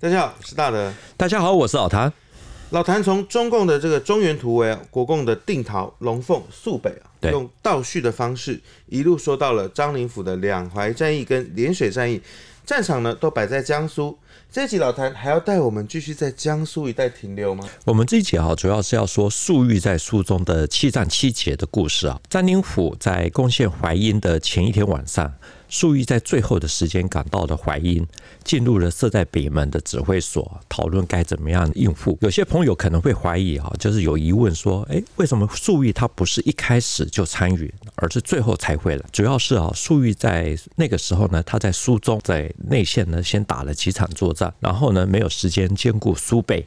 大家好，我是大德。大家好，我是老谭。老谭从中共的这个中原突围啊，国共的定陶、龙凤、肃北啊，用倒叙的方式一路说到了张灵甫的两淮战役跟涟水战役，战场呢都摆在江苏。这一集老谭还要带我们继续在江苏一带停留吗？我们这一集啊，主要是要说粟裕在书中的七战七捷的故事啊。张灵甫在攻陷淮阴的前一天晚上。粟裕在最后的时间赶到了淮阴，进入了设在北门的指挥所，讨论该怎么样应付。有些朋友可能会怀疑啊，就是有疑问说，诶，为什么粟裕他不是一开始就参与，而是最后才会了？主要是啊，粟裕在那个时候呢，他在苏中，在内线呢先打了几场作战，然后呢没有时间兼顾苏北。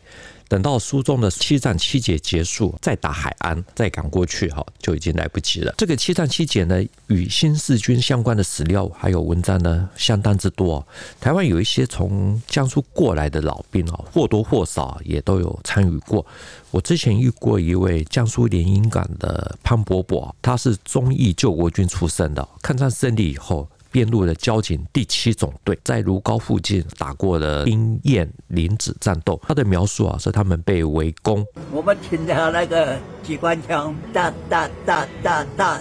等到苏中的七战七捷结束，再打海安，再赶过去，哈，就已经来不及了。这个七战七捷呢，与新四军相关的史料还有文章呢，相当之多。台湾有一些从江苏过来的老兵啊，或多或少也都有参与过。我之前遇过一位江苏连云港的潘伯伯，他是忠义救国军出身的，抗战胜利以后。编入了交警第七总队，在如皋附近打过了兵堰林子战斗。他的描述啊，是他们被围攻，我们听到那个机关枪哒哒哒哒哒，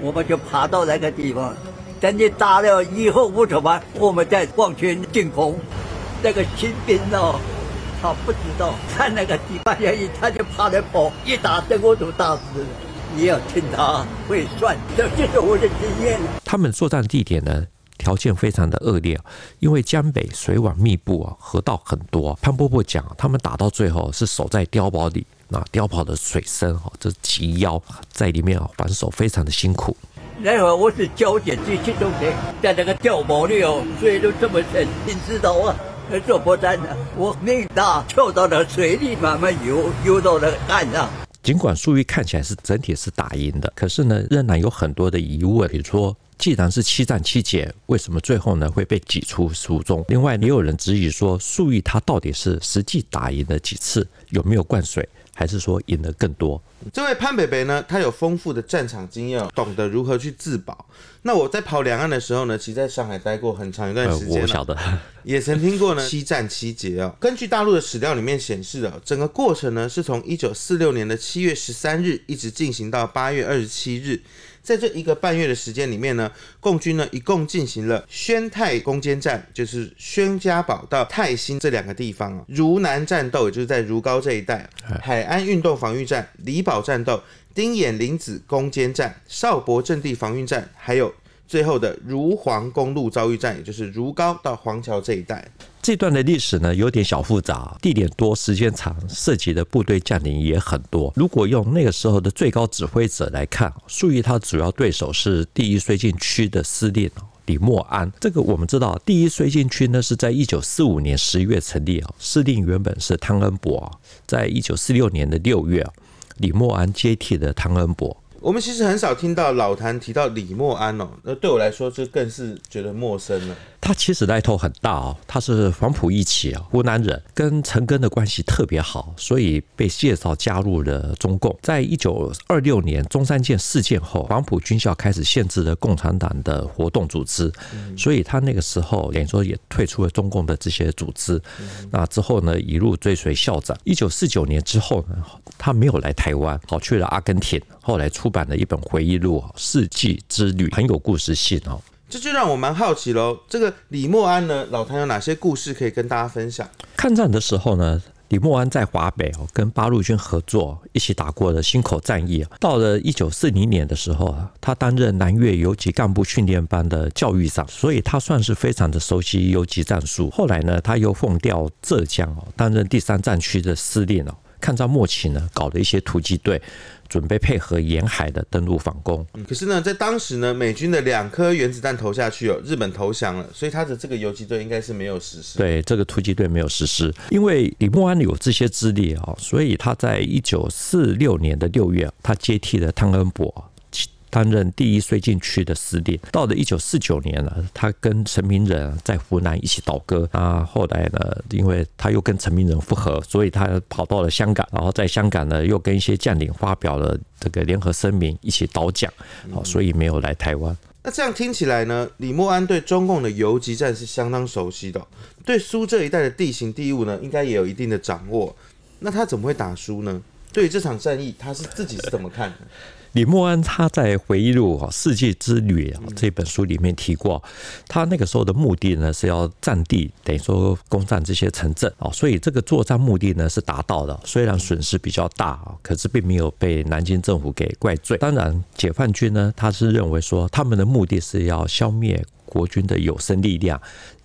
我们就爬到那个地方。等你打了以后，我怎么我们再往前进攻。那个新兵哦，他不知道看那个机关枪一，他就怕来跑，一打这我都打死了。你要听他会算，这就是我的经验。他们作战地点呢，条件非常的恶劣，因为江北水网密布啊，河道很多。潘伯伯讲，他们打到最后是守在碉堡里，那碉堡的水深哈，这是及腰，在里面啊防守非常的辛苦。那会儿我是交警第七中队，在那个碉堡里哦，水都这么深，你知道啊？做不战的，我命大，跳到了水里慢慢游，游到了岸上。尽管粟裕看起来是整体是打赢的，可是呢，仍然有很多的疑问。比如说，既然是七战七捷，为什么最后呢会被挤出苏中？另外，也有人质疑说，粟裕他到底是实际打赢了几次，有没有灌水？还是说赢得更多？这位潘北北呢，他有丰富的战场经验，懂得如何去自保。那我在跑两岸的时候呢，其实在上海待过很长一段时间，我晓得，也曾听过呢七战七捷哦。根据大陆的史料里面显示的，整个过程呢是从一九四六年的七月十三日一直进行到八月二十七日。在这一个半月的时间里面呢，共军呢一共进行了宣泰攻坚战，就是宣家堡到泰兴这两个地方啊；如南战斗，也就是在如皋这一带；海安运动防御战、李堡战斗、丁眼林子攻坚战、邵伯阵地防御战，还有。最后的如黄公路遭遇战，也就是如皋到黄桥这一带。这段的历史呢，有点小复杂，地点多，时间长，涉及的部队将领也很多。如果用那个时候的最高指挥者来看，粟裕他主要对手是第一绥靖区的司令李默安。这个我们知道，第一绥靖区呢是在一九四五年十一月成立啊，司令原本是汤恩伯，在一九四六年的六月，李默安接替了汤恩伯。我们其实很少听到老谭提到李默安哦，那对我来说就更是觉得陌生了。他其实来头很大哦，他是黄埔一期啊，湖南人，跟陈赓的关系特别好，所以被介绍加入了中共。在一九二六年中山舰事件后，黄埔军校开始限制了共产党的活动组织，所以他那个时候等于说也退出了中共的这些组织。那之后呢，一路追随校长。一九四九年之后呢，他没有来台湾，跑去了阿根廷，后来出版的一本回忆录《世纪之旅》，很有故事性哦。这就让我蛮好奇喽，这个李默安呢，老谭有哪些故事可以跟大家分享？抗战的时候呢，李默安在华北哦，跟八路军合作，一起打过的忻口战役。到了一九四零年的时候啊，他担任南越游击干部训练班的教育长，所以他算是非常的熟悉游击战术。后来呢，他又奉调浙江哦，担任第三战区的司令哦。抗战末期呢，搞了一些突击队。准备配合沿海的登陆反攻，可是呢，在当时呢，美军的两颗原子弹投下去哦，日本投降了，所以他的这个游击队应该是没有实施。对，这个突击队没有实施，因为李默安有这些资历啊，所以他在一九四六年的六月，他接替了汤恩伯。担任第一绥靖区的司令，到了一九四九年呢，他跟陈明仁在湖南一起倒戈。啊，后来呢，因为他又跟陈明仁复合，所以他跑到了香港，然后在香港呢，又跟一些将领发表了这个联合声明，一起倒蒋，好，所以没有来台湾。那这样听起来呢，李默安对中共的游击战是相当熟悉的，对苏这一带的地形地物呢，应该也有一定的掌握。那他怎么会打输呢？对于这场战役，他是自己是怎么看的？李默安他在回忆录《世纪之旅》这本书里面提过，他那个时候的目的呢是要占地，等于说攻占这些城镇啊，所以这个作战目的呢是达到的，虽然损失比较大啊，可是并没有被南京政府给怪罪。当然，解放军呢他是认为说他们的目的是要消灭。国军的有生力量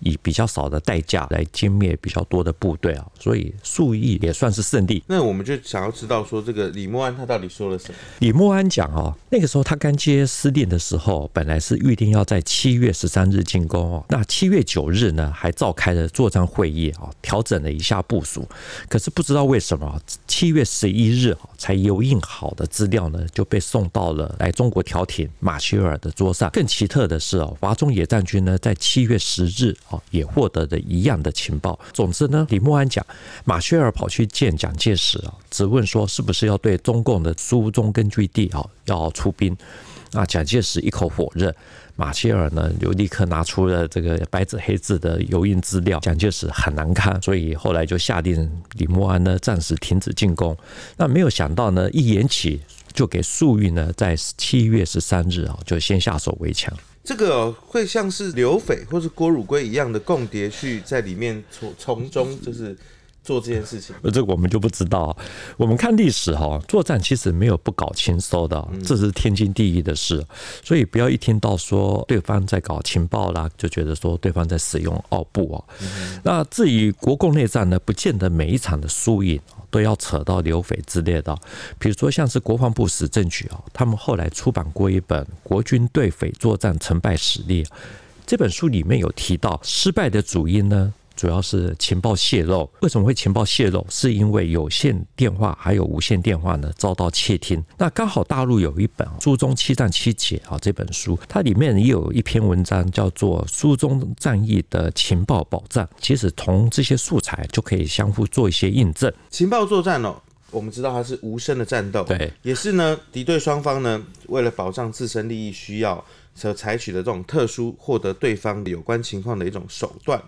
以比较少的代价来歼灭比较多的部队啊，所以数亿也算是胜利。那我们就想要知道说，这个李默安他到底说了什么？李默安讲哦，那个时候他刚接司令的时候，本来是预定要在七月十三日进攻哦，那七月九日呢还召开了作战会议啊，调整了一下部署。可是不知道为什么，七月十一日才油印好的资料呢就被送到了来中国调停马歇尔的桌上。更奇特的是哦，华中野战军呢，在七月十日也获得了一样的情报。总之呢，李默安讲，马歇尔跑去见蒋介石啊，质问说是不是要对中共的苏中根据地啊要出兵？啊，蒋介石一口否认。马歇尔呢，就立刻拿出了这个白纸黑字的油印资料，蒋介石很难看，所以后来就下令李默安呢暂时停止进攻。那没有想到呢，一延起就给粟裕呢在七月十三日啊就先下手为强。这个会像是刘斐或是郭汝瑰一样的共谍去在里面从从中就是做这件事情，这个我们就不知道。我们看历史哈，作战其实没有不搞情搜的，这是天经地义的事。所以不要一听到说对方在搞情报啦，就觉得说对方在使用奥步啊。那至于国共内战呢，不见得每一场的输赢。都要扯到刘斐之类的，比如说像是国防部史政局啊，他们后来出版过一本《国军对匪作战成败史例》，这本书里面有提到失败的主因呢。主要是情报泄露，为什么会情报泄露？是因为有线电话还有无线电话呢遭到窃听。那刚好大陆有一本《苏中七战七捷》啊，这本书它里面也有一篇文章叫做《苏中战役的情报保障》。其实从这些素材就可以相互做一些印证。情报作战哦，我们知道它是无声的战斗，对，也是呢敌对双方呢为了保障自身利益需要所采取的这种特殊获得对方有关情况的一种手段。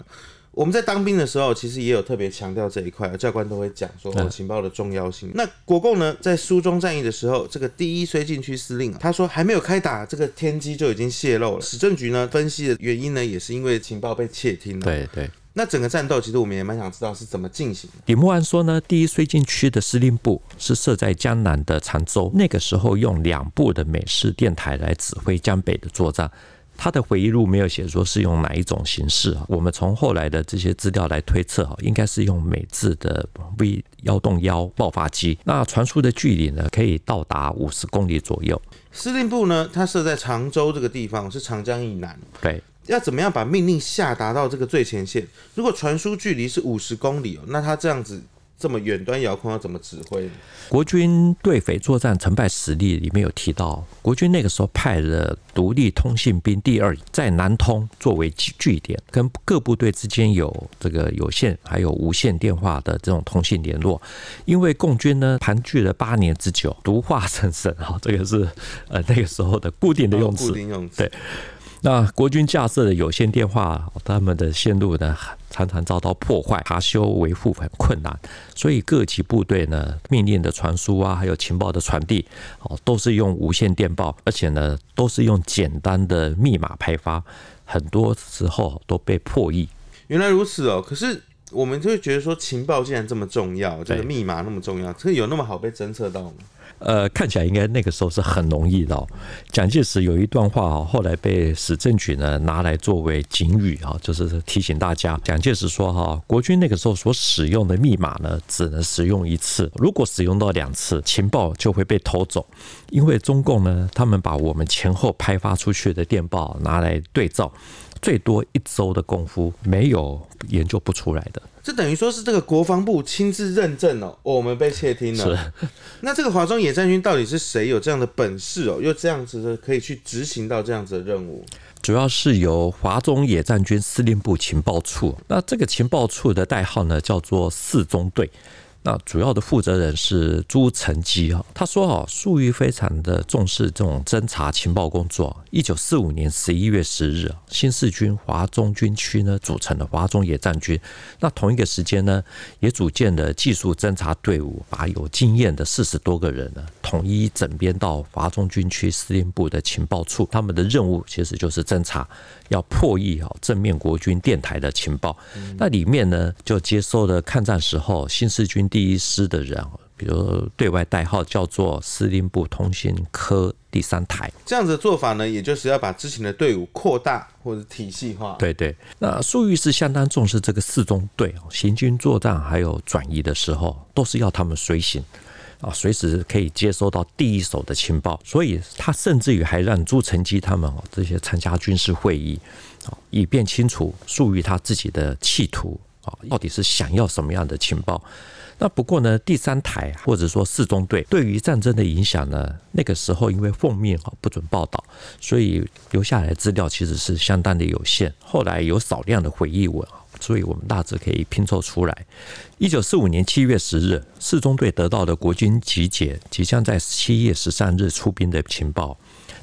我们在当兵的时候，其实也有特别强调这一块，教官都会讲说哦，情报的重要性。那国共呢，在苏中战役的时候，这个第一绥靖区司令啊，他说还没有开打，这个天机就已经泄露了。史政局呢分析的原因呢，也是因为情报被窃听了。对对。那整个战斗，其实我们也蛮想知道是怎么进行的。李默安说呢，第一绥靖区的司令部是设在江南的常州，那个时候用两部的美式电台来指挥江北的作战。他的回忆录没有写说是用哪一种形式啊？我们从后来的这些资料来推测啊，应该是用美制的 V 幺洞幺爆发机。那传输的距离呢，可以到达五十公里左右。司令部呢，它设在常州这个地方，是长江以南。对，要怎么样把命令下达到这个最前线？如果传输距离是五十公里哦，那他这样子。这么远端遥控要怎么指挥？国军对匪作战成败实例里面有提到，国军那个时候派了独立通信兵第二在南通作为据点，跟各部队之间有这个有线还有无线电话的这种通信联络。因为共军呢盘踞了八年之久，独化成神啊，这个是呃那个时候的固定的用词。固定用词。对。那国军架设的有线电话，他们的线路呢，常常遭到破坏，查修维护很困难，所以各级部队呢，命令的传输啊，还有情报的传递，哦，都是用无线电报，而且呢，都是用简单的密码派发，很多时候都被破译。原来如此哦，可是我们就会觉得说，情报既然这么重要，这个密码那么重要，这有那么好被侦测到吗？呃，看起来应该那个时候是很容易的。蒋介石有一段话啊，后来被史政局呢拿来作为警语啊，就是提醒大家。蒋介石说哈，国军那个时候所使用的密码呢，只能使用一次，如果使用到两次，情报就会被偷走。因为中共呢，他们把我们前后派发出去的电报拿来对照，最多一周的功夫没有研究不出来的。这等于说是这个国防部亲自认证哦，我们被窃听了。是。那这个华中野战军到底是谁有这样的本事哦，又这样子的可以去执行到这样子的任务？主要是由华中野战军司令部情报处。那这个情报处的代号呢，叫做四中队。那主要的负责人是朱成基啊，他说啊，粟裕非常的重视这种侦查情报工作。一九四五年十一月十日，新四军华中军区呢组成了华中野战军。那同一个时间呢，也组建了技术侦察队伍，把有经验的四十多个人呢统一整编到华中军区司令部的情报处。他们的任务其实就是侦查，要破译啊正面国军电台的情报。那里面呢，就接收了抗战时候新四军第一师的人，比如对外代号叫做司令部通信科第三台。这样子的做法呢，也就是要把之前的队伍扩大或者体系化。对对，那粟裕是相当重视这个四中队行军作战还有转移的时候，都是要他们随行啊，随时可以接收到第一手的情报。所以他甚至于还让朱成基他们哦这些参加军事会议啊，以便清楚粟裕他自己的企图。到底是想要什么样的情报？那不过呢，第三台或者说四中队对于战争的影响呢，那个时候因为奉命啊不准报道，所以留下来的资料其实是相当的有限。后来有少量的回忆文，所以我们大致可以拼凑出来。一九四五年七月十日，四中队得到的国军集结即将在七月十三日出兵的情报。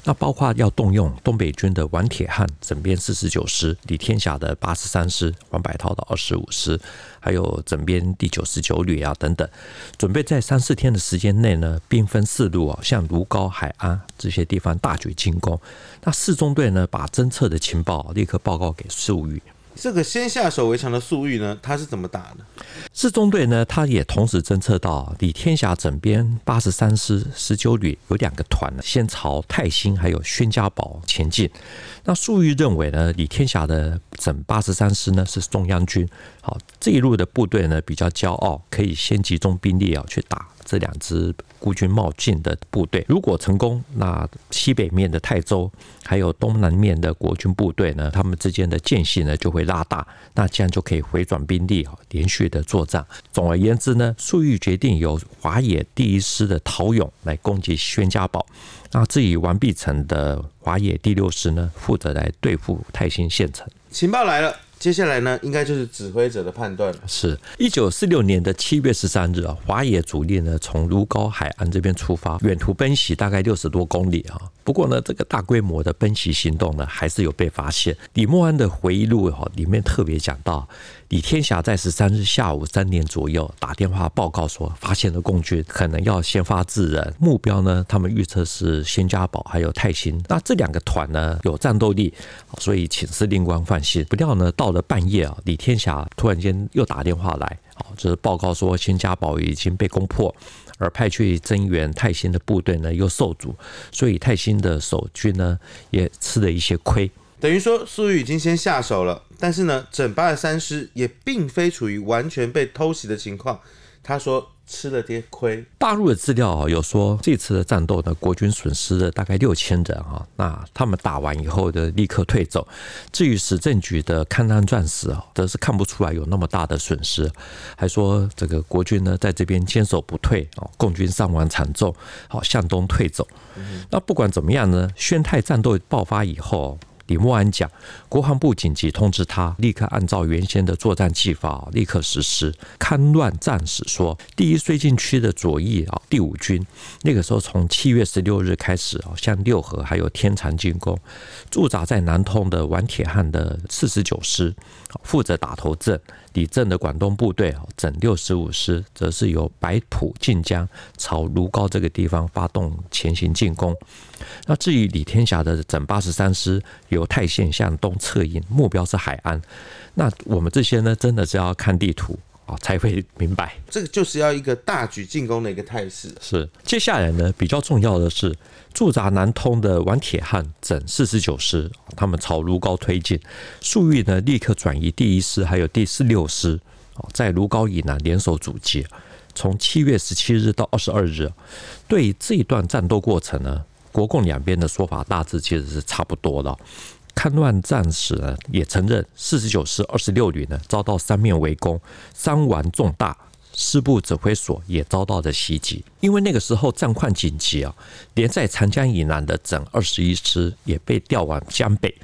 那包括要动用东北军的王铁汉整编四十九师、李天霞的八十三师、王柏涛的二十五师，还有整编第九十九旅啊等等，准备在三四天的时间内呢，兵分四路啊，向卢高、海安这些地方大举进攻。那四中队呢，把侦测的情报立刻报告给粟裕。这个先下手为强的粟裕呢，他是怎么打的？四中队呢，他也同时侦测到李天霞整编八十三师十九旅有两个团呢，先朝泰兴还有宣家堡前进。那粟裕认为呢，李天霞的整八十三师呢是中央军，好，这一路的部队呢比较骄傲，可以先集中兵力啊去打这两支孤军冒进的部队。如果成功，那西北面的泰州还有东南面的国军部队呢，他们之间的间隙呢就会拉大，那这样就可以回转兵力啊，连续的作战。总而言之呢，粟裕决定由华野第一师的陶勇来攻击宣家堡。那至于王必成的华野第六师呢，负责来对付泰兴县城。情报来了，接下来呢，应该就是指挥者的判断了。是一九四六年的七月十三日啊，华野主力呢从卢高海岸这边出发，远途奔袭大概六十多公里啊。不过呢，这个大规模的奔袭行动呢，还是有被发现。李默安的回忆录哈里面特别讲到。李天霞在十三日下午三点左右打电话报告说，发现了共军，可能要先发制人。目标呢，他们预测是仙家堡还有泰兴。那这两个团呢有战斗力，所以请司令官放心。不料呢，到了半夜啊，李天霞突然间又打电话来，啊，就是报告说仙家堡已经被攻破，而派去增援泰兴的部队呢又受阻，所以泰兴的守军呢也吃了一些亏。等于说，粟裕已经先下手了，但是呢，整八十三师也并非处于完全被偷袭的情况。他说吃了点亏。大陆的资料啊，有说这次的战斗呢，国军损失了大概六千人啊。那他们打完以后的立刻退走。至于史政局的抗战传史啊，则是看不出来有那么大的损失，还说这个国军呢在这边坚守不退啊，共军伤亡惨重，好向东退走。那不管怎么样呢，宣泰战斗爆发以后。李默安讲，国防部紧急通知他，立刻按照原先的作战计划立刻实施。戡乱战史说，第一绥靖区的左翼啊，第五军那个时候从七月十六日开始啊，向六合还有天长进攻。驻扎在南通的王铁汉的四十九师负责打头阵。李正的广东部队整六十五师，则是由白土晋江朝卢高这个地方发动前行进攻。那至于李天霞的整八十三师，由泰县向东策应，目标是海安。那我们这些呢，真的是要看地图啊，才会明白。这个就是要一个大举进攻的一个态势。是，接下来呢，比较重要的是。驻扎南通的王铁汉整四十九师，他们朝卢高推进。粟裕呢，立刻转移第一师还有第四六师，在卢高以南联手阻击。从七月十七日到二十二日，对这一段战斗过程呢，国共两边的说法大致其实是差不多的。戡乱战时呢也承认，四十九师二十六旅呢遭到三面围攻，伤亡重大。师部指挥所也遭到了袭击，因为那个时候战况紧急啊，连在长江以南的整二十一师也被调往江北。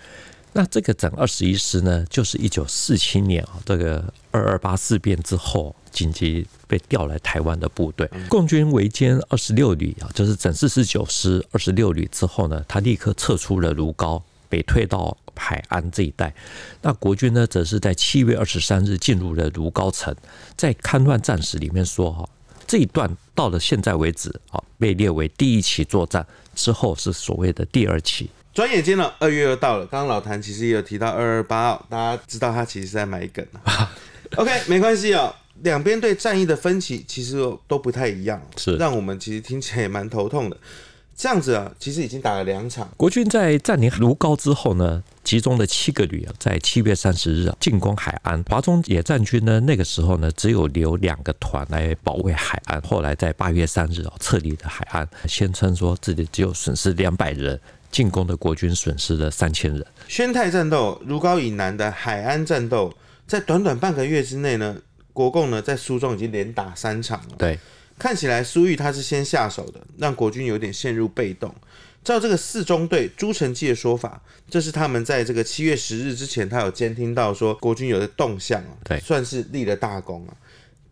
那这个整二十一师呢，就是一九四七年啊，这个二二八事变之后紧急被调来台湾的部队。共军围歼二十六旅啊，就是整四十九师二十六旅之后呢，他立刻撤出了卢高，北退到海安这一带。那国军呢，则是在七月二十三日进入了卢高城。在戡乱战史里面说哈，这一段到了现在为止啊，被列为第一起作战，之后是所谓的第二起。转眼间呢，二月又到了。刚刚老谭其实也有提到二二八号，大家知道他其实是在埋梗 OK，没关系哦。两边对战役的分歧其实都不太一样，是让我们其实听起来也蛮头痛的。这样子啊，其实已经打了两场。国军在占领卢高之后呢，集中了七个旅啊，在七月三十日进攻海安。华中野战军呢，那个时候呢，只有留两个团来保卫海安。后来在八月三日啊，撤离了海安，宣称说自己只有损失两百人。进攻的国军损失了三千人。宣泰战斗，如皋以南的海安战斗，在短短半个月之内呢，国共呢在苏中已经连打三场了。对，看起来苏玉他是先下手的，让国军有点陷入被动。照这个四中队朱成基的说法，这是他们在这个七月十日之前，他有监听到说国军有的动向啊，对，算是立了大功啊。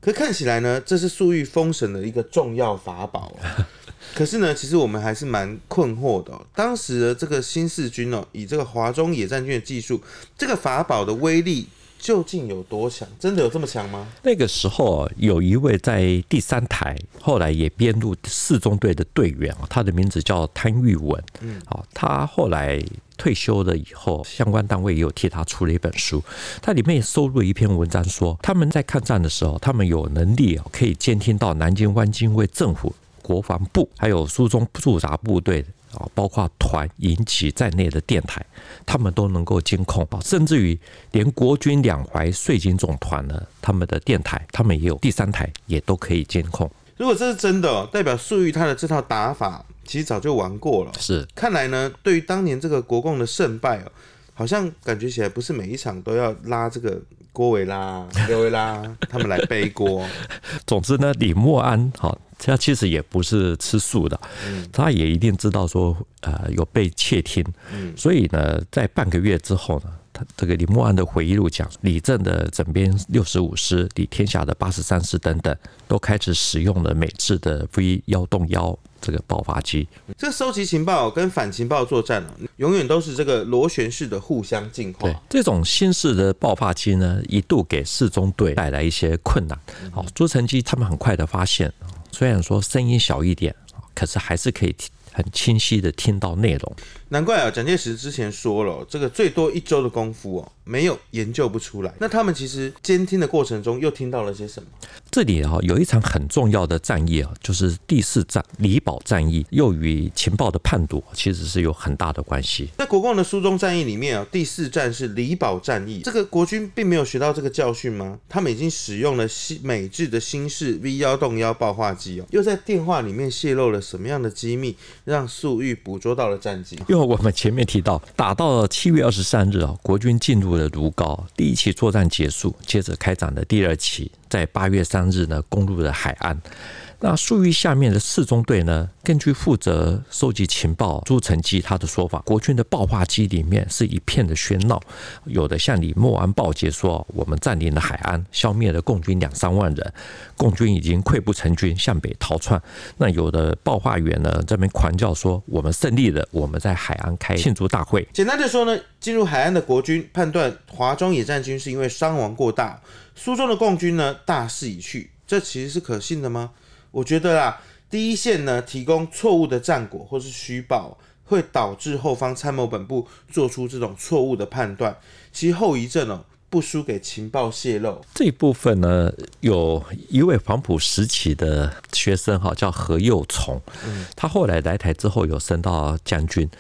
可看起来呢，这是苏裕封神的一个重要法宝啊。可是呢，其实我们还是蛮困惑的哦。当时的这个新四军哦，以这个华中野战军的技术，这个法宝的威力究竟有多强？真的有这么强吗？那个时候有一位在第三台，后来也编入四中队的队员啊，他的名字叫汤玉文。嗯，好，他后来退休了以后，相关单位也有替他出了一本书，他里面也收录了一篇文章说，说他们在抗战的时候，他们有能力啊，可以监听到南京湾精卫政府。国防部还有苏中驻扎部队啊，包括团营级在内的电台，他们都能够监控啊，甚至于连国军两淮税警总团呢，他们的电台，他们也有第三台，也都可以监控。如果这是真的，代表粟裕他的这套打法其实早就玩过了。是，看来呢，对于当年这个国共的胜败哦，好像感觉起来不是每一场都要拉这个郭维拉、刘维拉他们来背锅。总之呢，李默安好。他其实也不是吃素的，他也一定知道说，呃，有被窃听，所以呢，在半个月之后呢，他这个李默安的回忆录讲，李正的整编六十五师、李天霞的八十三师等等，都开始使用了美制的 V 幺洞幺这个爆发机。这个收集情报跟反情报作战永远都是这个螺旋式的互相进化。对，这种新式的爆发机呢，一度给四中队带来一些困难。好，朱成基他们很快的发现。虽然说声音小一点，可是还是可以。很清晰的听到内容，难怪啊，蒋介石之前说了，这个最多一周的功夫哦，没有研究不出来。那他们其实监听的过程中又听到了些什么？这里啊，有一场很重要的战役啊，就是第四战李堡战役，又与情报的判夺其实是有很大的关系。在国共的苏中战役里面啊，第四战是李堡战役，这个国军并没有学到这个教训吗？他们已经使用了新美制的新式 V 幺洞幺爆化机哦，又在电话里面泄露了什么样的机密？让粟裕捕捉到了战机，因为我们前面提到，打到了七月二十三日啊，国军进入了卢高，第一期作战结束，接着开展了第二期，在八月三日呢，攻入了海岸。那粟裕下面的四中队呢，根据负责收集情报朱成基他的说法，国军的爆化机里面是一片的喧闹，有的向李默安报捷说，我们占领了海安，消灭了共军两三万人，共军已经溃不成军，向北逃窜。那有的报话员呢，这边狂叫说，我们胜利了，我们在海安开庆祝大会。简单的说呢，进入海安的国军判断华中野战军是因为伤亡过大，苏中的共军呢大势已去，这其实是可信的吗？我觉得啊，第一线呢提供错误的战果或是虚报，会导致后方参谋本部做出这种错误的判断，其后遗症哦，不输给情报泄露。这一部分呢，有一位黄埔时期的学生哈，叫何幼崇，他后来来台之后有升到将军，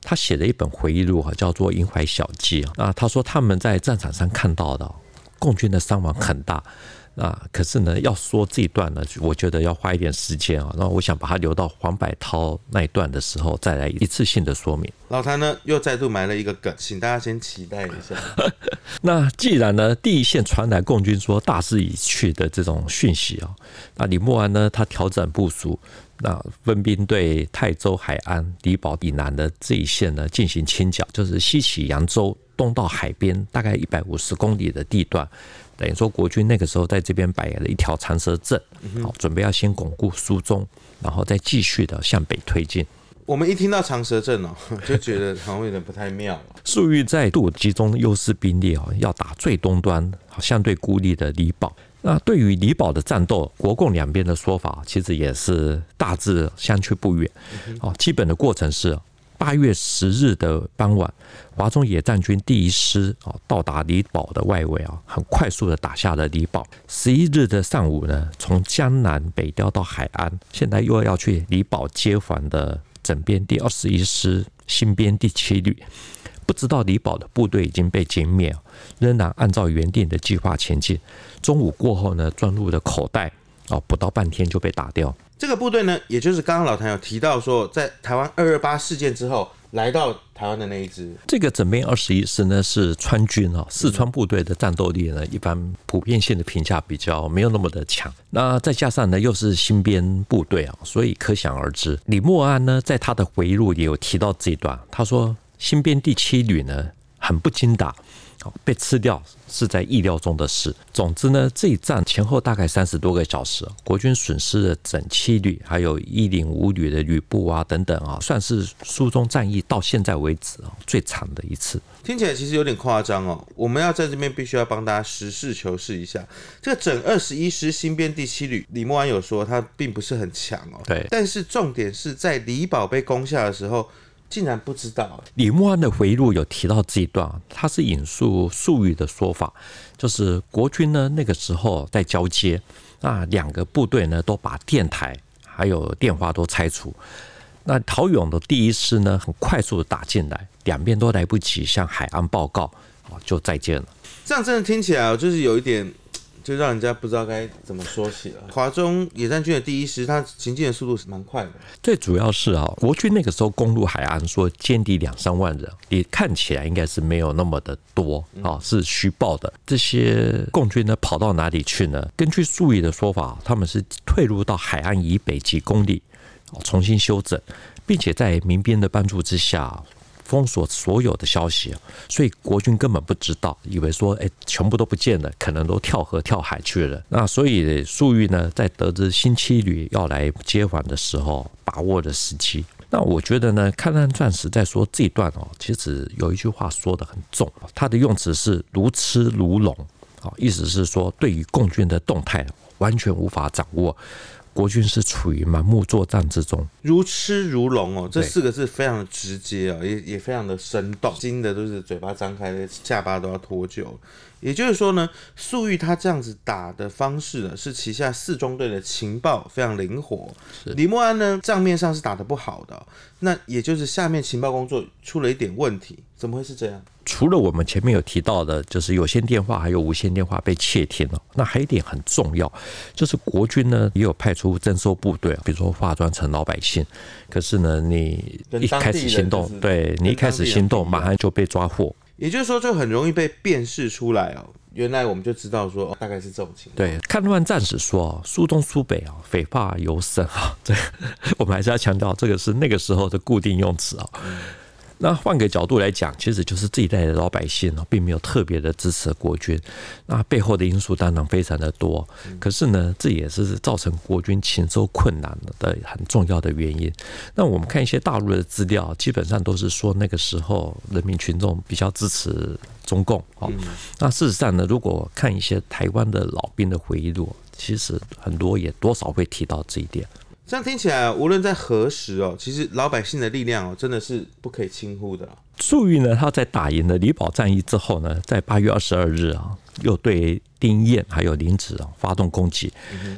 他写了一本回忆录哈，叫做《营怀小记》啊，他说他们在战场上看到的共军的伤亡很大。啊，可是呢，要说这一段呢，我觉得要花一点时间啊。那我想把它留到黄百韬那一段的时候，再来一次性的说明。老谭呢，又再度埋了一个梗，请大家先期待一下。那既然呢，第一线传来共军说大势已去的这种讯息啊，那李默安呢，他调整部署，那分兵对泰州海岸离岛以南的这一线呢进行清剿，就是西起扬州，东到海边，大概一百五十公里的地段。等于说国军那个时候在这边摆了一条长蛇阵，好，准备要先巩固苏中，然后再继续的向北推进。我们一听到长蛇阵哦，就觉得好像有点不太妙。粟裕再度集中优势兵力哦，要打最东端、相对孤立的离岛。那对于离岛的战斗，国共两边的说法其实也是大致相去不远。哦，基本的过程是。八月十日的傍晚，华中野战军第一师啊到达离岛的外围啊，很快速的打下了离岛。十一日的上午呢，从江南北调到海安，现在又要去离岛接防的整编第二十一师新编第七旅，不知道李宝的部队已经被歼灭，仍然按照原定的计划前进。中午过后呢，钻入的口袋，哦，不到半天就被打掉。这个部队呢，也就是刚刚老谭有提到说，在台湾二二八事件之后来到台湾的那一支。这个整编二十一师呢是川军啊，四川部队的战斗力呢，一般普遍性的评价比较没有那么的强。那再加上呢又是新编部队啊，所以可想而知。李默安呢在他的回忆录也有提到这一段，他说新编第七旅呢很不经打。被吃掉是在意料中的事。总之呢，这一战前后大概三十多个小时，国军损失了整七旅，还有一零五旅的旅部啊等等啊，算是苏中战役到现在为止啊最惨的一次。听起来其实有点夸张哦。我们要在这边必须要帮大家实事求是一下，这个整二十一师新编第七旅，李默安有说他并不是很强哦。对，但是重点是在李宝被攻下的时候。竟然不知道，李默安的回忆录有提到这一段，他是引述粟裕的说法，就是国军呢那个时候在交接，那两个部队呢都把电台还有电话都拆除，那陶勇的第一师呢很快速的打进来，两边都来不及向海岸报告，就再见了。这样真的听起来就是有一点。就让人家不知道该怎么说起了。华中野战军的第一师，他行进的速度是蛮快的。最主要是啊，国军那个时候攻入海岸，说歼敌两三万人，也看起来应该是没有那么的多啊，是虚报的。这些共军呢，跑到哪里去呢？根据粟裕的说法，他们是退入到海岸以北几公里，重新休整，并且在民兵的帮助之下。封锁所有的消息，所以国军根本不知道，以为说，哎，全部都不见了，可能都跳河跳海去了。那所以粟裕呢，在得知新七旅要来接防的时候，把握的时机。那我觉得呢，抗战战史在说这一段哦，其实有一句话说得很重，他的用词是如痴如聋，啊，意思是说，对于共军的动态完全无法掌握。国军是处于盲目作战之中，如痴如聋哦，这四个字非常的直接哦，也也非常的生动，惊的都是嘴巴张开，下巴都要脱臼。也就是说呢，粟裕他这样子打的方式呢，是旗下四中队的情报非常灵活。李默安呢，账面上是打得不好的，那也就是下面情报工作出了一点问题，怎么会是这样？除了我们前面有提到的，就是有线电话还有无线电话被窃听了，那还有一点很重要，就是国军呢也有派出征收部队，比如说化妆成老百姓，可是呢，你一开始行动，对你一开始行动，马上就被抓获。也就是说，就很容易被辨识出来哦。原来我们就知道说，大概是这种情况。对，看乱战史说，苏东苏北啊，匪发尤甚啊。这我们还是要强调，这个是那个时候的固定用词啊。那换个角度来讲，其实就是这一代的老百姓呢，并没有特别的支持国军。那背后的因素当然非常的多，可是呢，这也是造成国军勤收困难的很重要的原因。那我们看一些大陆的资料，基本上都是说那个时候人民群众比较支持中共。哦，那事实上呢，如果看一些台湾的老兵的回忆录，其实很多也多少会提到这一点。这样听起来，无论在何时哦，其实老百姓的力量哦，真的是不可以轻忽的。粟裕呢，他在打赢了离岛战役之后呢，在八月二十二日啊，又对丁堰还有林子啊发动攻击。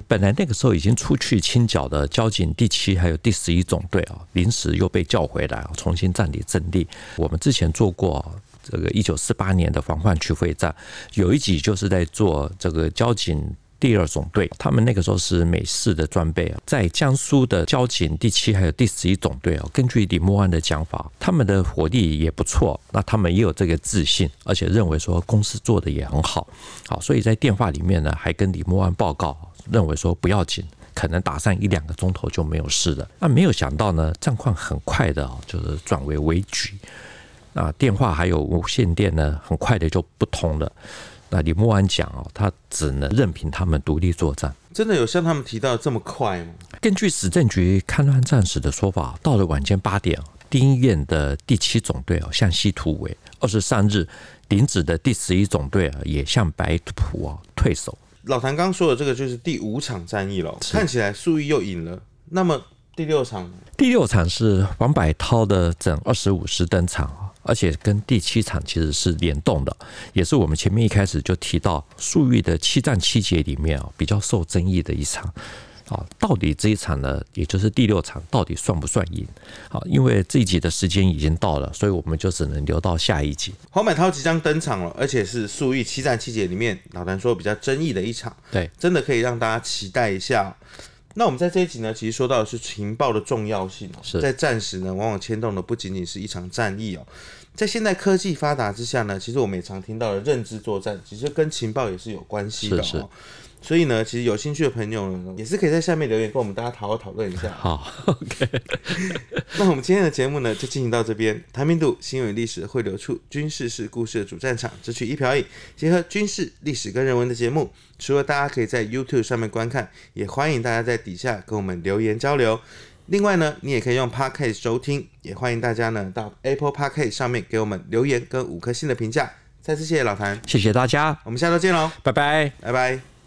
本来那个时候已经出去清剿的交警第七还有第十一总队啊，临时又被叫回来啊，重新占领阵地。我们之前做过这个一九四八年的防患区会战，有一集就是在做这个交警。第二总队，他们那个时候是美式的装备啊，在江苏的交警第七还有第十一总队啊，根据李默安的讲法，他们的火力也不错，那他们也有这个自信，而且认为说公司做的也很好，好，所以在电话里面呢，还跟李默安报告，认为说不要紧，可能打上一两个钟头就没有事了。那没有想到呢，战况很快的就是转为危局。啊，电话还有无线电呢，很快的就不通了。那李默安讲哦，他只能任凭他们独立作战。真的有像他们提到的这么快吗？根据史政局戡乱战史的说法，到了晚间八点，丁彦的第七总队哦向西突围。二十三日，林子的第十一总队啊也向白土啊退守。老谭刚说的这个就是第五场战役了，看起来粟裕又赢了。那么第六场？第六场是王柏涛的整二十五师登场啊。而且跟第七场其实是联动的，也是我们前面一开始就提到粟裕的七战七捷里面啊比较受争议的一场啊，到底这一场呢，也就是第六场，到底算不算赢？好，因为这一集的时间已经到了，所以我们就只能留到下一集。黄百韬即将登场了，而且是粟裕七战七捷里面老谭说比较争议的一场，对，真的可以让大家期待一下。那我们在这一集呢，其实说到的是情报的重要性。是在战时呢，往往牵动的不仅仅是一场战役哦。在现代科技发达之下呢，其实我们也常听到的认知作战，其实跟情报也是有关系的哦。是是所以呢，其实有兴趣的朋友呢，也是可以在下面留言，跟我们大家好好讨论一下。好，OK。那我们今天的节目呢，就进行到这边。谭明度新闻历史汇流处，军事是故事的主战场，只取一瓢饮，结合军事历史跟人文的节目，除了大家可以在 YouTube 上面观看，也欢迎大家在底下跟我们留言交流。另外呢，你也可以用 Podcast 收听，也欢迎大家呢到 Apple Podcast 上面给我们留言跟五颗星的评价。再次谢谢老谭，谢谢大家，我们下周见喽，拜拜，拜拜。